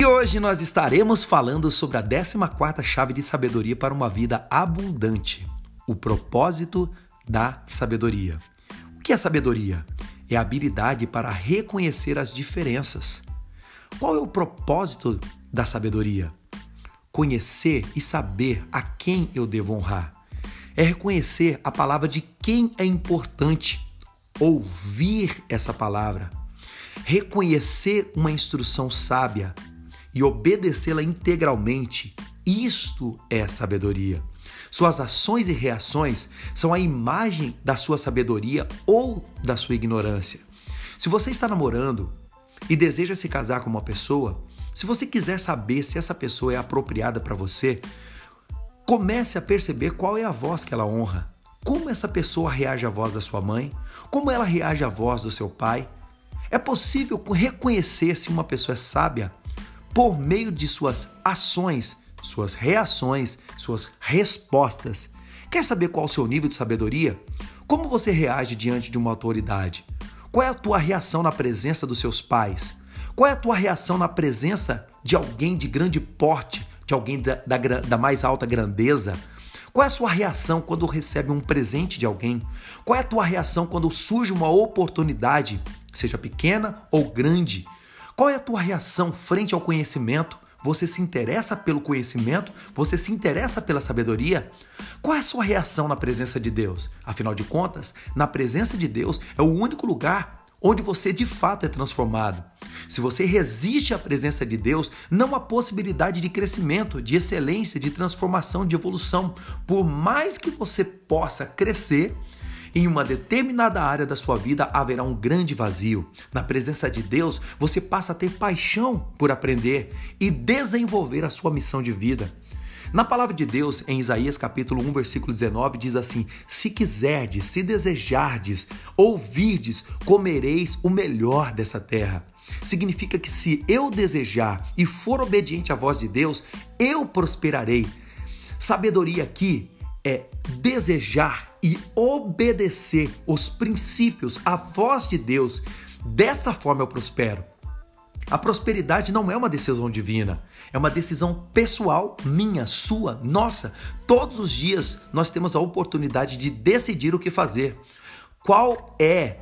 E hoje nós estaremos falando sobre a 14 chave de sabedoria para uma vida abundante, o propósito da sabedoria. O que é sabedoria? É a habilidade para reconhecer as diferenças. Qual é o propósito da sabedoria? Conhecer e saber a quem eu devo honrar. É reconhecer a palavra de quem é importante, ouvir essa palavra, reconhecer uma instrução sábia, e obedecê-la integralmente. Isto é sabedoria. Suas ações e reações são a imagem da sua sabedoria ou da sua ignorância. Se você está namorando e deseja se casar com uma pessoa, se você quiser saber se essa pessoa é apropriada para você, comece a perceber qual é a voz que ela honra. Como essa pessoa reage à voz da sua mãe? Como ela reage à voz do seu pai? É possível reconhecer se uma pessoa é sábia por meio de suas ações, suas reações, suas respostas. Quer saber qual o seu nível de sabedoria? Como você reage diante de uma autoridade? Qual é a tua reação na presença dos seus pais? Qual é a tua reação na presença de alguém de grande porte, de alguém da, da, da mais alta grandeza? Qual é a sua reação quando recebe um presente de alguém? Qual é a tua reação quando surge uma oportunidade, seja pequena ou grande? Qual é a tua reação frente ao conhecimento? Você se interessa pelo conhecimento? Você se interessa pela sabedoria? Qual é a sua reação na presença de Deus? Afinal de contas, na presença de Deus é o único lugar onde você de fato é transformado. Se você resiste à presença de Deus, não há possibilidade de crescimento, de excelência, de transformação, de evolução. Por mais que você possa crescer, em uma determinada área da sua vida haverá um grande vazio. Na presença de Deus, você passa a ter paixão por aprender e desenvolver a sua missão de vida. Na palavra de Deus, em Isaías capítulo 1, versículo 19, diz assim: Se quiserdes, se desejardes, ouvirdes, comereis o melhor dessa terra. Significa que se eu desejar e for obediente à voz de Deus, eu prosperarei. Sabedoria aqui é desejar e obedecer os princípios, a voz de Deus. Dessa forma eu prospero. A prosperidade não é uma decisão divina, é uma decisão pessoal, minha, sua, nossa. Todos os dias nós temos a oportunidade de decidir o que fazer. Qual é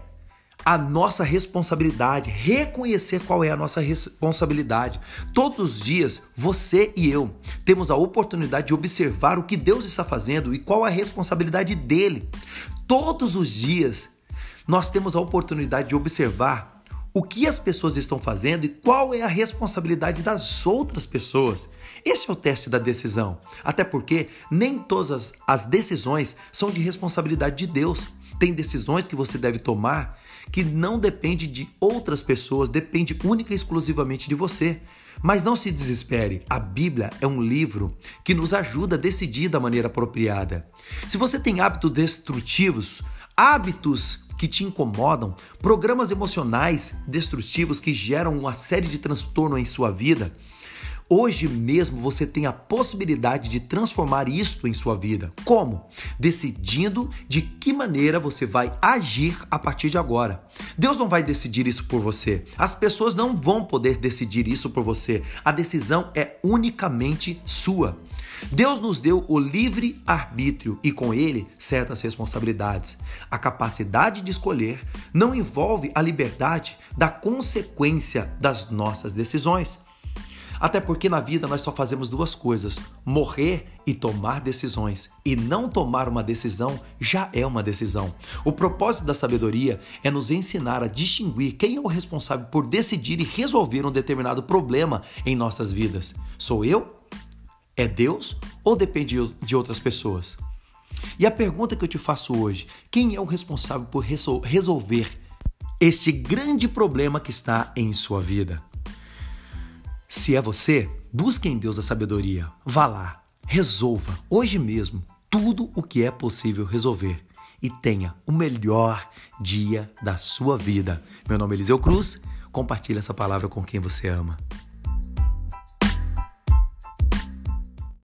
a nossa responsabilidade, reconhecer qual é a nossa responsabilidade. Todos os dias, você e eu temos a oportunidade de observar o que Deus está fazendo e qual a responsabilidade dele. Todos os dias, nós temos a oportunidade de observar o que as pessoas estão fazendo e qual é a responsabilidade das outras pessoas. Esse é o teste da decisão. Até porque nem todas as decisões são de responsabilidade de Deus. Tem decisões que você deve tomar que não depende de outras pessoas, depende única e exclusivamente de você. Mas não se desespere, a Bíblia é um livro que nos ajuda a decidir da maneira apropriada. Se você tem hábitos destrutivos, hábitos que te incomodam, programas emocionais destrutivos que geram uma série de transtornos em sua vida, Hoje mesmo você tem a possibilidade de transformar isto em sua vida. Como? Decidindo de que maneira você vai agir a partir de agora. Deus não vai decidir isso por você. As pessoas não vão poder decidir isso por você. A decisão é unicamente sua. Deus nos deu o livre arbítrio e com ele certas responsabilidades. A capacidade de escolher não envolve a liberdade da consequência das nossas decisões. Até porque na vida nós só fazemos duas coisas: morrer e tomar decisões. E não tomar uma decisão já é uma decisão. O propósito da sabedoria é nos ensinar a distinguir quem é o responsável por decidir e resolver um determinado problema em nossas vidas. Sou eu? É Deus? Ou depende de outras pessoas? E a pergunta que eu te faço hoje: quem é o responsável por resolver este grande problema que está em sua vida? Se é você, busque em Deus a sabedoria. Vá lá, resolva hoje mesmo tudo o que é possível resolver e tenha o melhor dia da sua vida. Meu nome é Eliseu Cruz. Compartilhe essa palavra com quem você ama.